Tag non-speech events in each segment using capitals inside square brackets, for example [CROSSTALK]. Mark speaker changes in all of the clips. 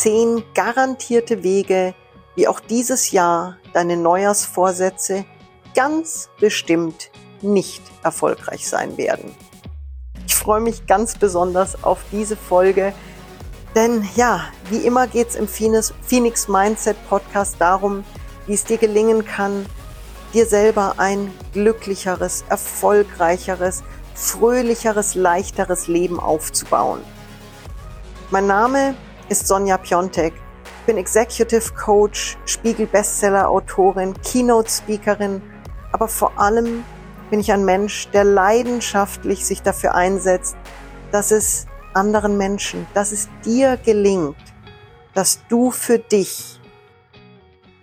Speaker 1: zehn garantierte Wege, wie auch dieses Jahr deine Neujahrsvorsätze ganz bestimmt nicht erfolgreich sein werden. Ich freue mich ganz besonders auf diese Folge, denn ja, wie immer geht es im Phoenix Mindset Podcast darum, wie es dir gelingen kann, dir selber ein glücklicheres, erfolgreicheres, fröhlicheres, leichteres Leben aufzubauen. Mein Name ist Sonja Piontek. Ich bin Executive Coach, Spiegel Bestseller Autorin, Keynote Speakerin, aber vor allem bin ich ein Mensch, der leidenschaftlich sich dafür einsetzt, dass es anderen Menschen, dass es dir gelingt, dass du für dich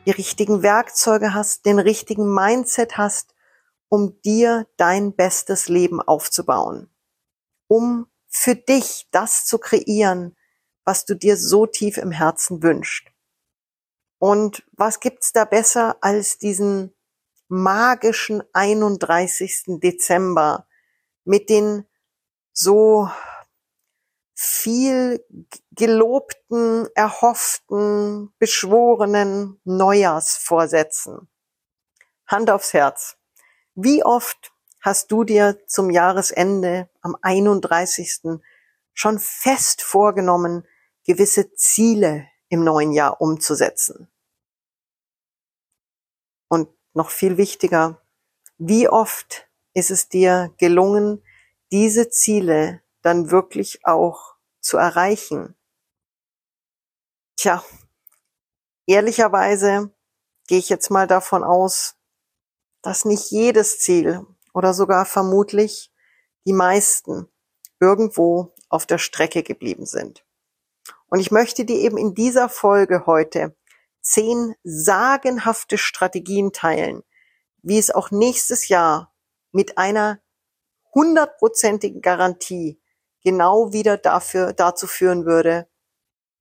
Speaker 1: die richtigen Werkzeuge hast, den richtigen Mindset hast, um dir dein bestes Leben aufzubauen, um für dich das zu kreieren, was du dir so tief im Herzen wünschst. Und was gibt's da besser als diesen magischen 31. Dezember mit den so viel gelobten, erhofften, beschworenen Neujahrsvorsätzen. Hand aufs Herz. Wie oft hast du dir zum Jahresende am 31. schon fest vorgenommen, gewisse Ziele im neuen Jahr umzusetzen? Und noch viel wichtiger, wie oft ist es dir gelungen, diese Ziele dann wirklich auch zu erreichen? Tja, ehrlicherweise gehe ich jetzt mal davon aus, dass nicht jedes Ziel oder sogar vermutlich die meisten irgendwo auf der Strecke geblieben sind. Und ich möchte dir eben in dieser Folge heute zehn sagenhafte Strategien teilen, wie es auch nächstes Jahr mit einer hundertprozentigen Garantie genau wieder dafür, dazu führen würde,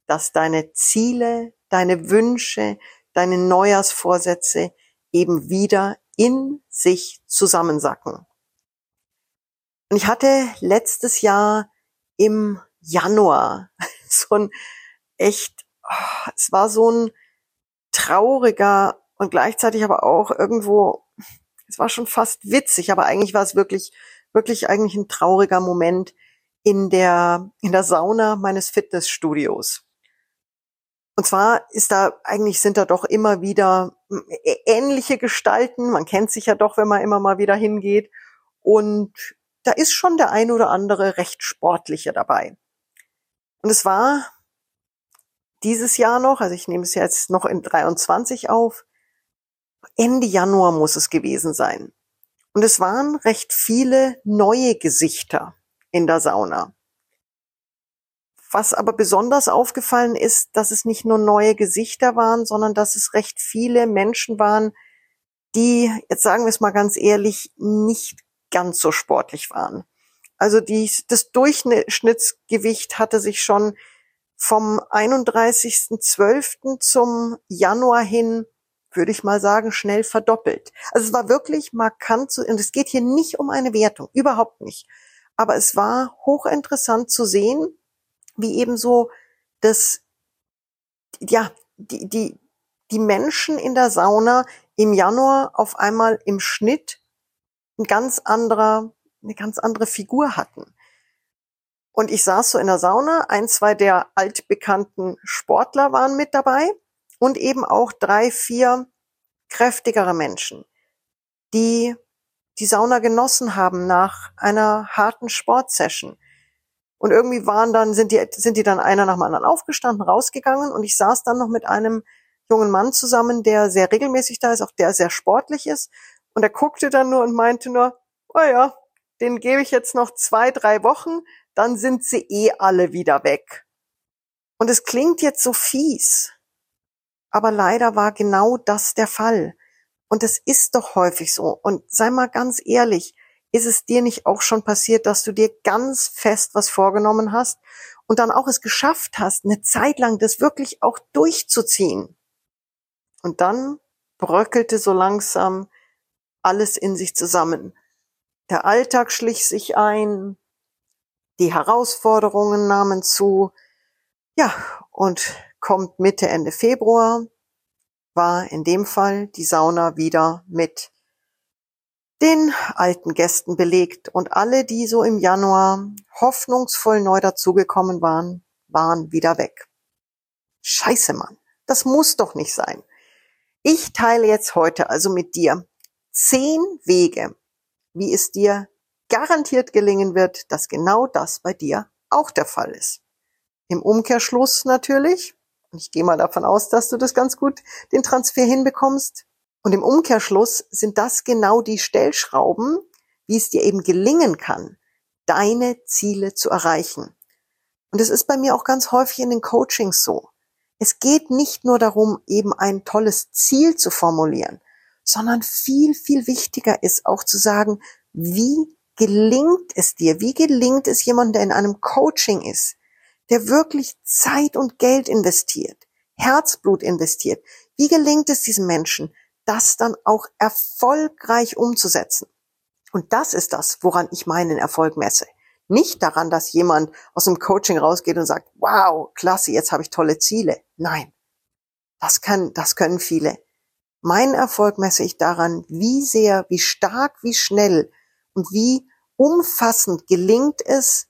Speaker 1: dass deine Ziele, deine Wünsche, deine Neujahrsvorsätze eben wieder in sich zusammensacken. Und ich hatte letztes Jahr im Januar [LAUGHS] so ein echt, oh, es war so ein trauriger und gleichzeitig aber auch irgendwo, es war schon fast witzig, aber eigentlich war es wirklich, wirklich eigentlich ein trauriger Moment, in der, in der Sauna meines Fitnessstudios. Und zwar ist da, eigentlich sind da doch immer wieder ähnliche Gestalten. Man kennt sich ja doch, wenn man immer mal wieder hingeht. Und da ist schon der ein oder andere recht sportliche dabei. Und es war dieses Jahr noch, also ich nehme es jetzt noch in 23 auf, Ende Januar muss es gewesen sein. Und es waren recht viele neue Gesichter in der Sauna. Was aber besonders aufgefallen ist, dass es nicht nur neue Gesichter waren, sondern dass es recht viele Menschen waren, die, jetzt sagen wir es mal ganz ehrlich, nicht ganz so sportlich waren. Also die, das Durchschnittsgewicht hatte sich schon vom 31.12. zum Januar hin, würde ich mal sagen, schnell verdoppelt. Also es war wirklich markant, und es geht hier nicht um eine Wertung, überhaupt nicht. Aber es war hochinteressant zu sehen, wie eben so das, ja, die, die, die Menschen in der Sauna im Januar auf einmal im Schnitt ein ganz anderer, eine ganz andere Figur hatten. Und ich saß so in der Sauna, ein, zwei der altbekannten Sportler waren mit dabei und eben auch drei, vier kräftigere Menschen, die die Sauna genossen haben nach einer harten Sportsession. Und irgendwie waren dann, sind die, sind die dann einer nach dem anderen aufgestanden, rausgegangen und ich saß dann noch mit einem jungen Mann zusammen, der sehr regelmäßig da ist, auch der sehr sportlich ist. Und er guckte dann nur und meinte nur, oh ja, den gebe ich jetzt noch zwei, drei Wochen, dann sind sie eh alle wieder weg. Und es klingt jetzt so fies, aber leider war genau das der Fall. Und es ist doch häufig so. Und sei mal ganz ehrlich, ist es dir nicht auch schon passiert, dass du dir ganz fest was vorgenommen hast und dann auch es geschafft hast, eine Zeit lang das wirklich auch durchzuziehen? Und dann bröckelte so langsam alles in sich zusammen. Der Alltag schlich sich ein, die Herausforderungen nahmen zu, ja, und kommt Mitte, Ende Februar, war in dem Fall die Sauna wieder mit den alten Gästen belegt und alle, die so im Januar hoffnungsvoll neu dazugekommen waren, waren wieder weg. Scheiße, Mann. Das muss doch nicht sein. Ich teile jetzt heute also mit dir zehn Wege, wie es dir garantiert gelingen wird, dass genau das bei dir auch der Fall ist. Im Umkehrschluss natürlich, und ich gehe mal davon aus, dass du das ganz gut den Transfer hinbekommst, und im Umkehrschluss sind das genau die Stellschrauben, wie es dir eben gelingen kann, deine Ziele zu erreichen. Und es ist bei mir auch ganz häufig in den Coachings so. Es geht nicht nur darum, eben ein tolles Ziel zu formulieren, sondern viel, viel wichtiger ist auch zu sagen, wie gelingt es dir? Wie gelingt es jemandem, der in einem Coaching ist, der wirklich Zeit und Geld investiert, Herzblut investiert? Wie gelingt es diesem Menschen, das dann auch erfolgreich umzusetzen. Und das ist das, woran ich meinen Erfolg messe. Nicht daran, dass jemand aus dem Coaching rausgeht und sagt, wow, klasse, jetzt habe ich tolle Ziele. Nein, das kann, das können viele. Meinen Erfolg messe ich daran, wie sehr, wie stark, wie schnell und wie umfassend gelingt es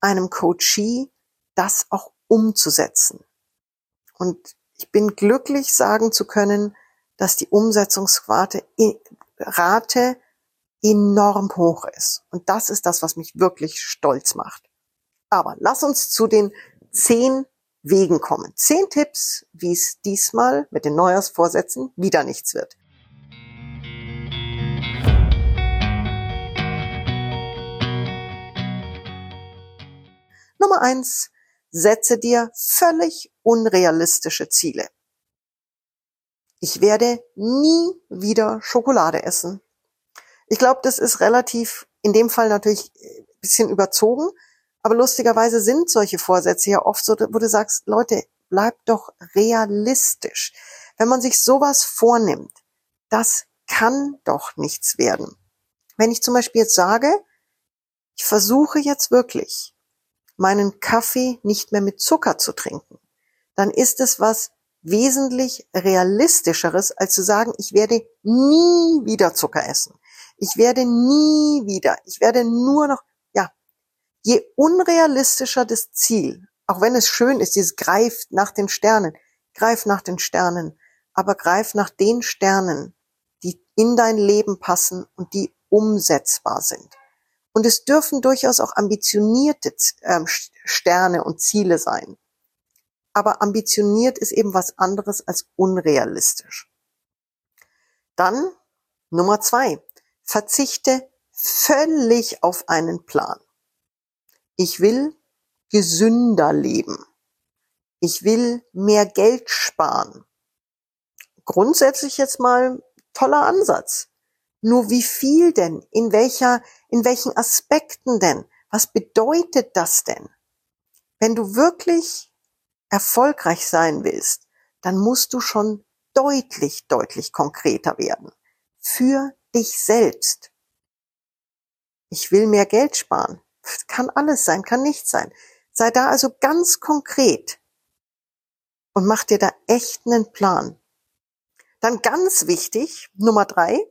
Speaker 1: einem Coachee, das auch umzusetzen. Und ich bin glücklich sagen zu können, dass die Umsetzungsrate Rate enorm hoch ist. Und das ist das, was mich wirklich stolz macht. Aber lass uns zu den zehn Wegen kommen. Zehn Tipps, wie es diesmal mit den Neujahrsvorsätzen wieder nichts wird. Nummer eins, setze dir völlig unrealistische Ziele. Ich werde nie wieder Schokolade essen. Ich glaube, das ist relativ, in dem Fall natürlich ein bisschen überzogen, aber lustigerweise sind solche Vorsätze ja oft so, wo du sagst, Leute, bleibt doch realistisch. Wenn man sich sowas vornimmt, das kann doch nichts werden. Wenn ich zum Beispiel jetzt sage, ich versuche jetzt wirklich, meinen Kaffee nicht mehr mit Zucker zu trinken, dann ist es was wesentlich realistischeres, als zu sagen, ich werde nie wieder Zucker essen. Ich werde nie wieder, ich werde nur noch, je unrealistischer das Ziel, auch wenn es schön ist, dieses greift nach den Sternen, greif nach den Sternen, aber greif nach den Sternen, die in dein Leben passen und die umsetzbar sind. Und es dürfen durchaus auch ambitionierte ähm, Sterne und Ziele sein aber ambitioniert ist eben was anderes als unrealistisch. Dann Nummer zwei, verzichte völlig auf einen Plan. Ich will gesünder leben. Ich will mehr Geld sparen. Grundsätzlich jetzt mal toller Ansatz. Nur wie viel denn? In welcher, in welchen Aspekten denn? Was bedeutet das denn? Wenn du wirklich erfolgreich sein willst, dann musst du schon deutlich, deutlich konkreter werden. Für dich selbst. Ich will mehr Geld sparen. Kann alles sein, kann nichts sein. Sei da also ganz konkret und mach dir da echt einen Plan. Dann ganz wichtig, Nummer drei,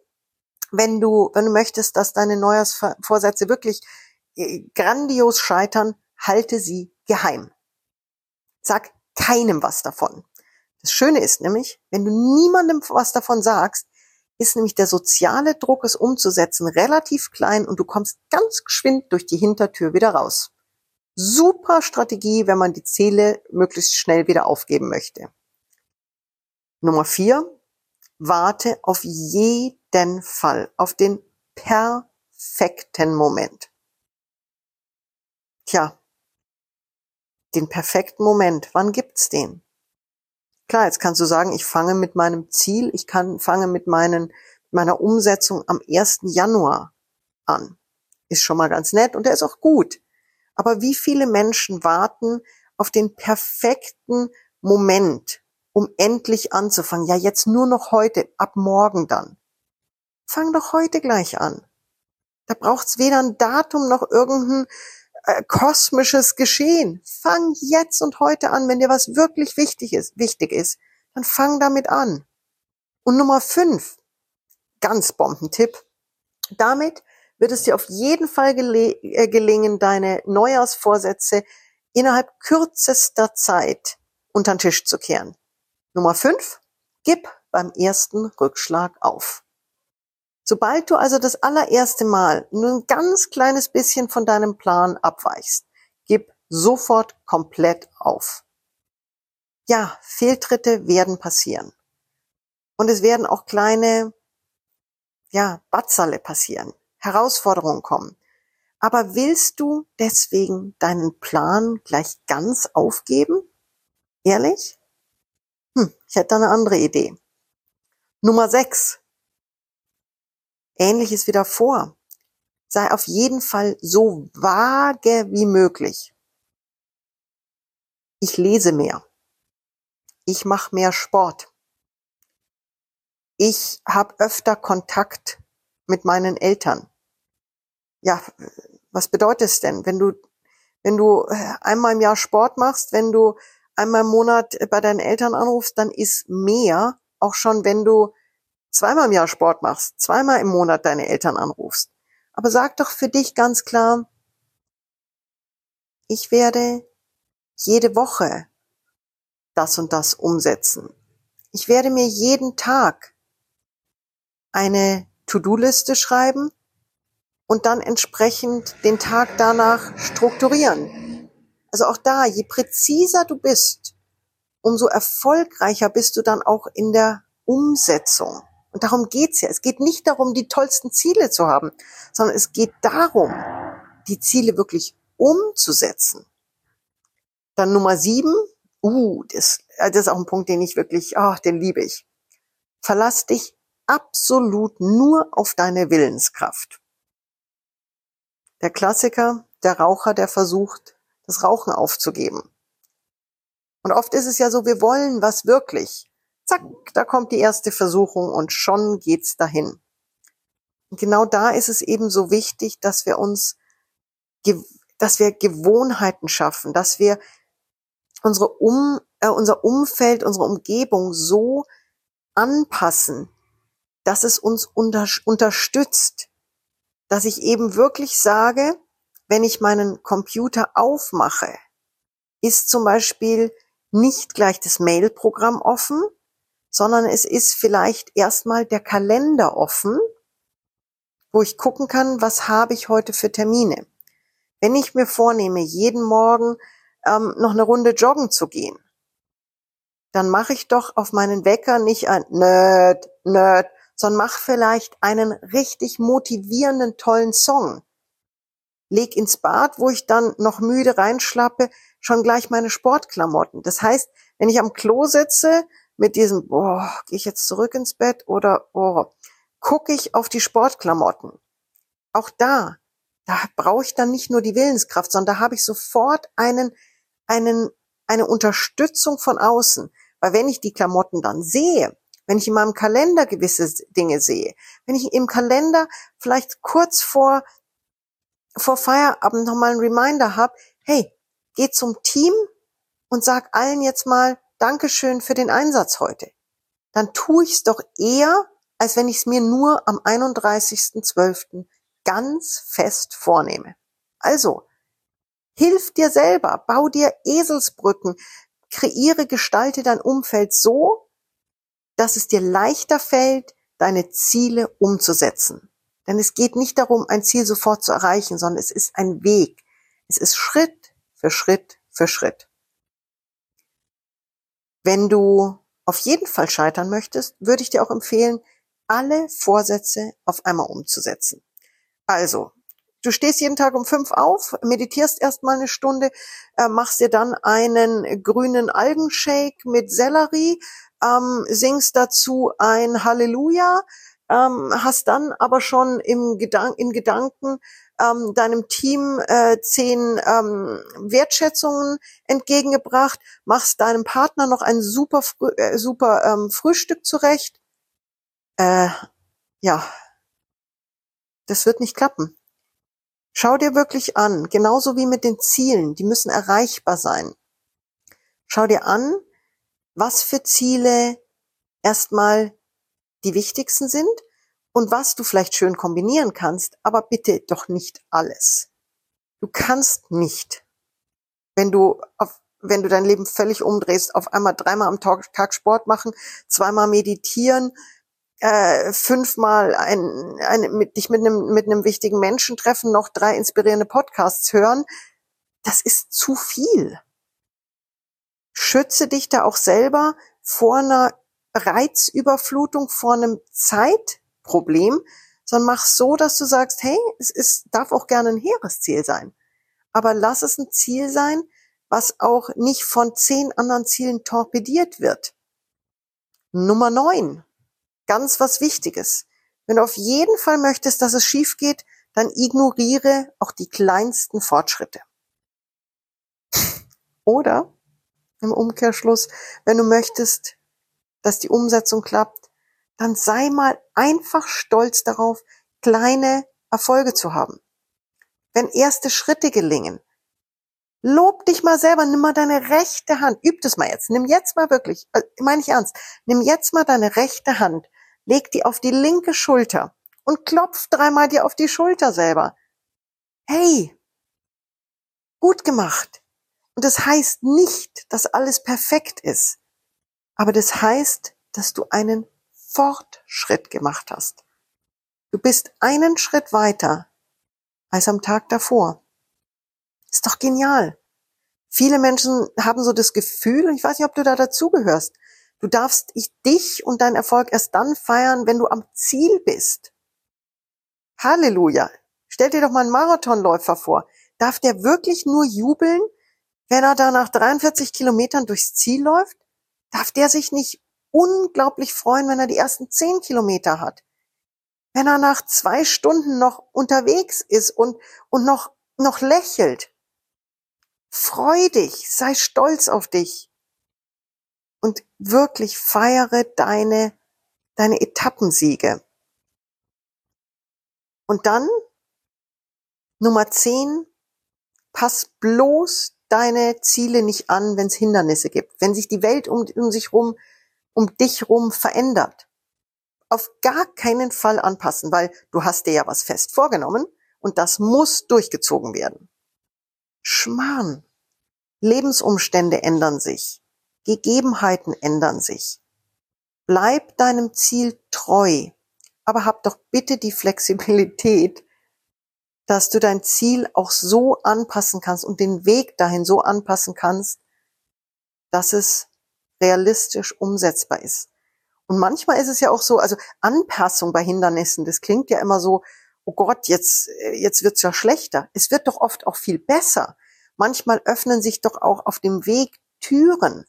Speaker 1: wenn du, wenn du möchtest, dass deine Neujahrsvorsätze wirklich äh, grandios scheitern, halte sie geheim. Sag keinem was davon. Das Schöne ist nämlich, wenn du niemandem was davon sagst, ist nämlich der soziale Druck, es umzusetzen, relativ klein und du kommst ganz geschwind durch die Hintertür wieder raus. Super Strategie, wenn man die Ziele möglichst schnell wieder aufgeben möchte. Nummer vier, warte auf jeden Fall, auf den perfekten Moment. Tja, den perfekten Moment. Wann gibt's den? Klar, jetzt kannst du sagen, ich fange mit meinem Ziel, ich kann, fange mit meinen, meiner Umsetzung am 1. Januar an. Ist schon mal ganz nett und der ist auch gut. Aber wie viele Menschen warten auf den perfekten Moment, um endlich anzufangen? Ja, jetzt nur noch heute, ab morgen dann. Fang doch heute gleich an. Da braucht's weder ein Datum noch irgendein äh, kosmisches Geschehen. Fang jetzt und heute an, wenn dir was wirklich wichtig ist, wichtig ist, dann fang damit an. Und Nummer fünf, ganz Bombentipp. Damit wird es dir auf jeden Fall gele äh, gelingen, deine Neujahrsvorsätze innerhalb kürzester Zeit unter den Tisch zu kehren. Nummer fünf, gib beim ersten Rückschlag auf. Sobald du also das allererste Mal nur ein ganz kleines bisschen von deinem Plan abweichst, gib sofort komplett auf. Ja, Fehltritte werden passieren. Und es werden auch kleine, ja, Batzerle passieren. Herausforderungen kommen. Aber willst du deswegen deinen Plan gleich ganz aufgeben? Ehrlich? Hm, ich hätte eine andere Idee. Nummer 6. Ähnliches wie davor. Sei auf jeden Fall so vage wie möglich. Ich lese mehr. Ich mache mehr Sport. Ich habe öfter Kontakt mit meinen Eltern. Ja, was bedeutet es denn, wenn du wenn du äh, einmal im Jahr Sport machst, wenn du einmal im Monat bei deinen Eltern anrufst, dann ist mehr, auch schon wenn du zweimal im Jahr Sport machst, zweimal im Monat deine Eltern anrufst. Aber sag doch für dich ganz klar, ich werde jede Woche das und das umsetzen. Ich werde mir jeden Tag eine To-Do-Liste schreiben und dann entsprechend den Tag danach strukturieren. Also auch da, je präziser du bist, umso erfolgreicher bist du dann auch in der Umsetzung. Und darum geht's ja. Es geht nicht darum, die tollsten Ziele zu haben, sondern es geht darum, die Ziele wirklich umzusetzen. Dann Nummer sieben, uh, das, das ist auch ein Punkt, den ich wirklich, ach, den liebe ich. Verlass dich absolut nur auf deine Willenskraft. Der Klassiker, der Raucher, der versucht, das Rauchen aufzugeben. Und oft ist es ja so, wir wollen was wirklich. Zack, da kommt die erste Versuchung und schon geht's dahin. Und genau da ist es eben so wichtig, dass wir uns, dass wir Gewohnheiten schaffen, dass wir unsere um, äh, unser Umfeld, unsere Umgebung so anpassen, dass es uns unter, unterstützt, dass ich eben wirklich sage, wenn ich meinen Computer aufmache, ist zum Beispiel nicht gleich das Mail-Programm offen, sondern es ist vielleicht erstmal der Kalender offen, wo ich gucken kann, was habe ich heute für Termine. Wenn ich mir vornehme, jeden Morgen ähm, noch eine Runde joggen zu gehen, dann mache ich doch auf meinen Wecker nicht ein Nerd, Nerd, sondern mach vielleicht einen richtig motivierenden, tollen Song. Leg ins Bad, wo ich dann noch müde reinschlappe, schon gleich meine Sportklamotten. Das heißt, wenn ich am Klo sitze mit diesem, boah, gehe ich jetzt zurück ins Bett oder oh, gucke ich auf die Sportklamotten. Auch da, da brauche ich dann nicht nur die Willenskraft, sondern da habe ich sofort einen, einen, eine Unterstützung von außen. Weil wenn ich die Klamotten dann sehe, wenn ich in meinem Kalender gewisse Dinge sehe, wenn ich im Kalender vielleicht kurz vor, vor Feierabend nochmal einen Reminder habe, hey, geh zum Team und sag allen jetzt mal Dankeschön für den Einsatz heute. Dann tue ich es doch eher, als wenn ich es mir nur am 31.12. ganz fest vornehme. Also, hilf dir selber, bau dir Eselsbrücken, kreiere, gestalte dein Umfeld so, dass es dir leichter fällt, deine Ziele umzusetzen. Denn es geht nicht darum, ein Ziel sofort zu erreichen, sondern es ist ein Weg. Es ist Schritt für Schritt für Schritt. Wenn du auf jeden Fall scheitern möchtest, würde ich dir auch empfehlen, alle Vorsätze auf einmal umzusetzen. Also, du stehst jeden Tag um fünf auf, meditierst erstmal eine Stunde, äh, machst dir dann einen grünen Algenshake mit Sellerie, ähm, singst dazu ein Halleluja, ähm, hast dann aber schon im Gedan in Gedanken ähm, deinem Team äh, zehn ähm, Wertschätzungen entgegengebracht, machst deinem Partner noch ein super, äh, super ähm, Frühstück zurecht. Äh, ja, das wird nicht klappen. Schau dir wirklich an, genauso wie mit den Zielen, die müssen erreichbar sein. Schau dir an, was für Ziele erstmal die wichtigsten sind und was du vielleicht schön kombinieren kannst, aber bitte doch nicht alles. Du kannst nicht, wenn du auf, wenn du dein Leben völlig umdrehst, auf einmal dreimal am Tag, Sport machen, zweimal meditieren, äh, fünfmal ein, ein, mit, dich mit einem, mit einem wichtigen Menschen treffen, noch drei inspirierende Podcasts hören. Das ist zu viel. Schütze dich da auch selber vor einer Reizüberflutung, vor einem Zeitproblem, sondern mach so, dass du sagst, hey, es ist, darf auch gerne ein hehres Ziel sein. Aber lass es ein Ziel sein, was auch nicht von zehn anderen Zielen torpediert wird. Nummer neun. Ganz was Wichtiges. Wenn du auf jeden Fall möchtest, dass es schief geht, dann ignoriere auch die kleinsten Fortschritte. Oder im Umkehrschluss, wenn du möchtest, dass die Umsetzung klappt, dann sei mal einfach stolz darauf, kleine Erfolge zu haben. Wenn erste Schritte gelingen, lob dich mal selber, nimm mal deine rechte Hand, üb das mal jetzt, nimm jetzt mal wirklich, äh, meine ich ernst, nimm jetzt mal deine rechte Hand, leg die auf die linke Schulter und klopf dreimal dir auf die Schulter selber. Hey, gut gemacht. Und das heißt nicht, dass alles perfekt ist. Aber das heißt, dass du einen Fortschritt gemacht hast. Du bist einen Schritt weiter als am Tag davor. Ist doch genial. Viele Menschen haben so das Gefühl, und ich weiß nicht, ob du da dazugehörst, du darfst dich und deinen Erfolg erst dann feiern, wenn du am Ziel bist. Halleluja. Stell dir doch mal einen Marathonläufer vor. Darf der wirklich nur jubeln, wenn er da nach 43 Kilometern durchs Ziel läuft? darf der sich nicht unglaublich freuen, wenn er die ersten zehn Kilometer hat. Wenn er nach zwei Stunden noch unterwegs ist und, und noch, noch lächelt. Freu dich, sei stolz auf dich. Und wirklich feiere deine, deine Etappensiege. Und dann, Nummer zehn, pass bloß deine Ziele nicht an, wenn es Hindernisse gibt, wenn sich die Welt um, um sich rum, um dich rum verändert. Auf gar keinen Fall anpassen, weil du hast dir ja was fest vorgenommen und das muss durchgezogen werden. Schmarrn. Lebensumstände ändern sich. Gegebenheiten ändern sich. Bleib deinem Ziel treu, aber hab doch bitte die Flexibilität, dass du dein Ziel auch so anpassen kannst und den Weg dahin so anpassen kannst, dass es realistisch umsetzbar ist. Und manchmal ist es ja auch so, also Anpassung bei Hindernissen, das klingt ja immer so, oh Gott, jetzt, jetzt wird's ja schlechter. Es wird doch oft auch viel besser. Manchmal öffnen sich doch auch auf dem Weg Türen.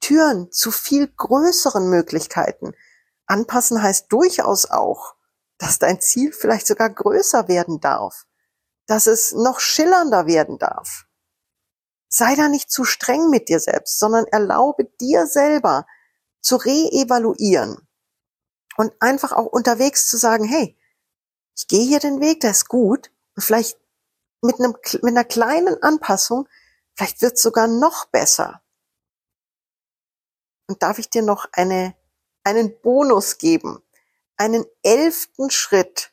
Speaker 1: Türen zu viel größeren Möglichkeiten. Anpassen heißt durchaus auch, dass dein Ziel vielleicht sogar größer werden darf, dass es noch schillernder werden darf. Sei da nicht zu streng mit dir selbst, sondern erlaube dir selber zu reevaluieren und einfach auch unterwegs zu sagen, hey, ich gehe hier den Weg, der ist gut und vielleicht mit, einem, mit einer kleinen Anpassung, vielleicht wird es sogar noch besser. Und darf ich dir noch eine, einen Bonus geben? einen elften Schritt,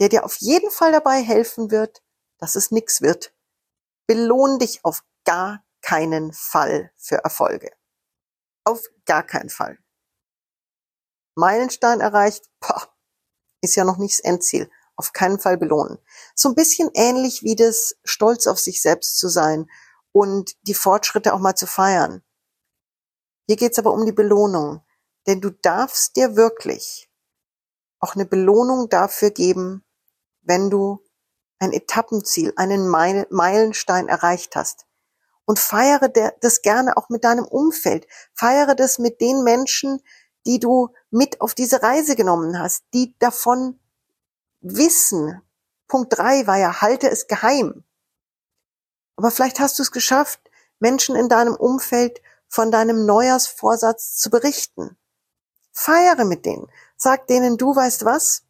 Speaker 1: der dir auf jeden Fall dabei helfen wird, dass es nix wird. Belohn dich auf gar keinen Fall für Erfolge. Auf gar keinen Fall. Meilenstein erreicht, poh, ist ja noch nicht das Endziel. Auf keinen Fall belohnen. So ein bisschen ähnlich wie das Stolz auf sich selbst zu sein und die Fortschritte auch mal zu feiern. Hier geht's aber um die Belohnung. Denn du darfst dir wirklich auch eine Belohnung dafür geben, wenn du ein Etappenziel, einen Meilenstein erreicht hast. Und feiere das gerne auch mit deinem Umfeld. Feiere das mit den Menschen, die du mit auf diese Reise genommen hast, die davon wissen. Punkt drei war ja, halte es geheim. Aber vielleicht hast du es geschafft, Menschen in deinem Umfeld von deinem Neujahrsvorsatz zu berichten. Feiere mit denen. Sag denen, du weißt was?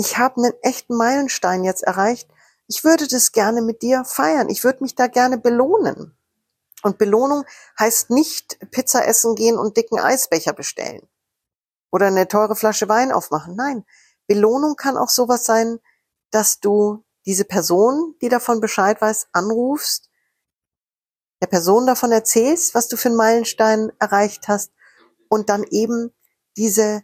Speaker 1: Ich habe einen echten Meilenstein jetzt erreicht. Ich würde das gerne mit dir feiern. Ich würde mich da gerne belohnen. Und Belohnung heißt nicht Pizza essen gehen und dicken Eisbecher bestellen oder eine teure Flasche Wein aufmachen. Nein, Belohnung kann auch sowas sein, dass du diese Person, die davon Bescheid weiß, anrufst, der Person davon erzählst, was du für einen Meilenstein erreicht hast und dann eben diese,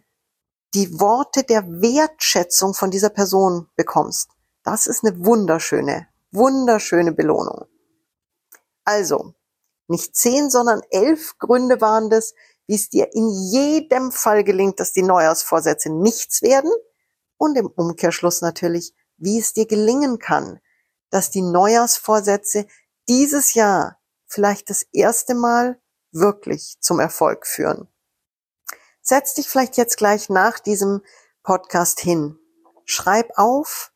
Speaker 1: die Worte der Wertschätzung von dieser Person bekommst. Das ist eine wunderschöne, wunderschöne Belohnung. Also, nicht zehn, sondern elf Gründe waren das, wie es dir in jedem Fall gelingt, dass die Neujahrsvorsätze nichts werden und im Umkehrschluss natürlich, wie es dir gelingen kann, dass die Neujahrsvorsätze dieses Jahr vielleicht das erste Mal wirklich zum Erfolg führen. Setz dich vielleicht jetzt gleich nach diesem Podcast hin. Schreib auf,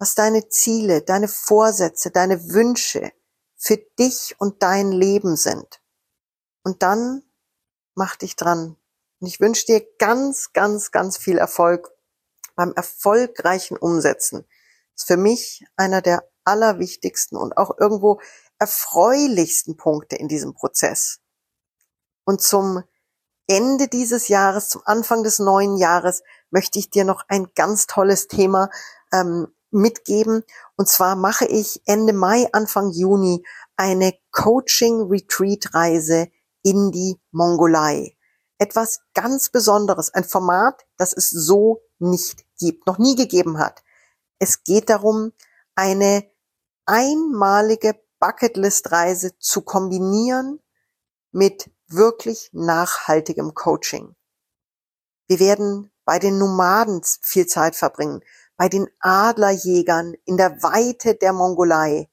Speaker 1: was deine Ziele, deine Vorsätze, deine Wünsche für dich und dein Leben sind. Und dann mach dich dran. Und ich wünsche dir ganz, ganz, ganz viel Erfolg beim erfolgreichen Umsetzen. Das ist für mich einer der allerwichtigsten und auch irgendwo erfreulichsten Punkte in diesem Prozess. Und zum Ende dieses Jahres, zum Anfang des neuen Jahres, möchte ich dir noch ein ganz tolles Thema ähm, mitgeben. Und zwar mache ich Ende Mai, Anfang Juni eine Coaching-Retreat-Reise in die Mongolei. Etwas ganz Besonderes, ein Format, das es so nicht gibt, noch nie gegeben hat. Es geht darum, eine einmalige Bucketlist-Reise zu kombinieren mit wirklich nachhaltigem Coaching. Wir werden bei den Nomaden viel Zeit verbringen, bei den Adlerjägern in der Weite der Mongolei.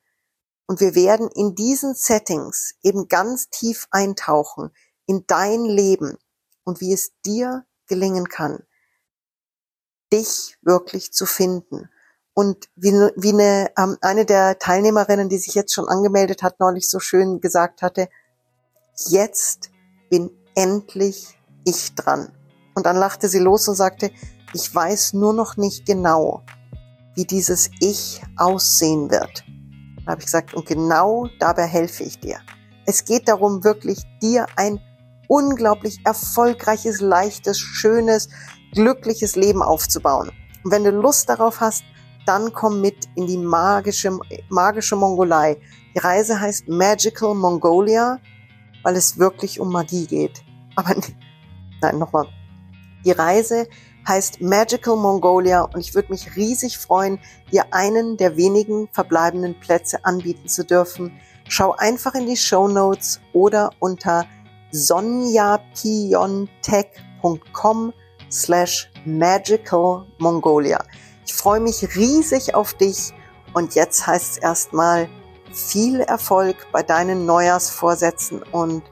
Speaker 1: Und wir werden in diesen Settings eben ganz tief eintauchen in dein Leben und wie es dir gelingen kann, dich wirklich zu finden und wie, wie eine, ähm, eine der Teilnehmerinnen, die sich jetzt schon angemeldet hat, neulich so schön gesagt hatte, jetzt bin endlich ich dran. Und dann lachte sie los und sagte, ich weiß nur noch nicht genau, wie dieses Ich aussehen wird. Da habe ich gesagt, und genau dabei helfe ich dir. Es geht darum, wirklich dir ein unglaublich erfolgreiches, leichtes, schönes, glückliches Leben aufzubauen. Und wenn du Lust darauf hast, dann komm mit in die magische, magische Mongolei. Die Reise heißt Magical Mongolia, weil es wirklich um Magie geht. Aber nein, nochmal. Die Reise heißt Magical Mongolia und ich würde mich riesig freuen, dir einen der wenigen verbleibenden Plätze anbieten zu dürfen. Schau einfach in die Show Notes oder unter sonjapiontech.com slash magical Mongolia. Ich freue mich riesig auf dich und jetzt heißt es erstmal viel Erfolg bei deinen Neujahrsvorsätzen und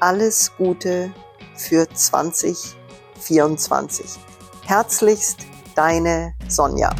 Speaker 1: alles Gute für 2024. Herzlichst deine Sonja.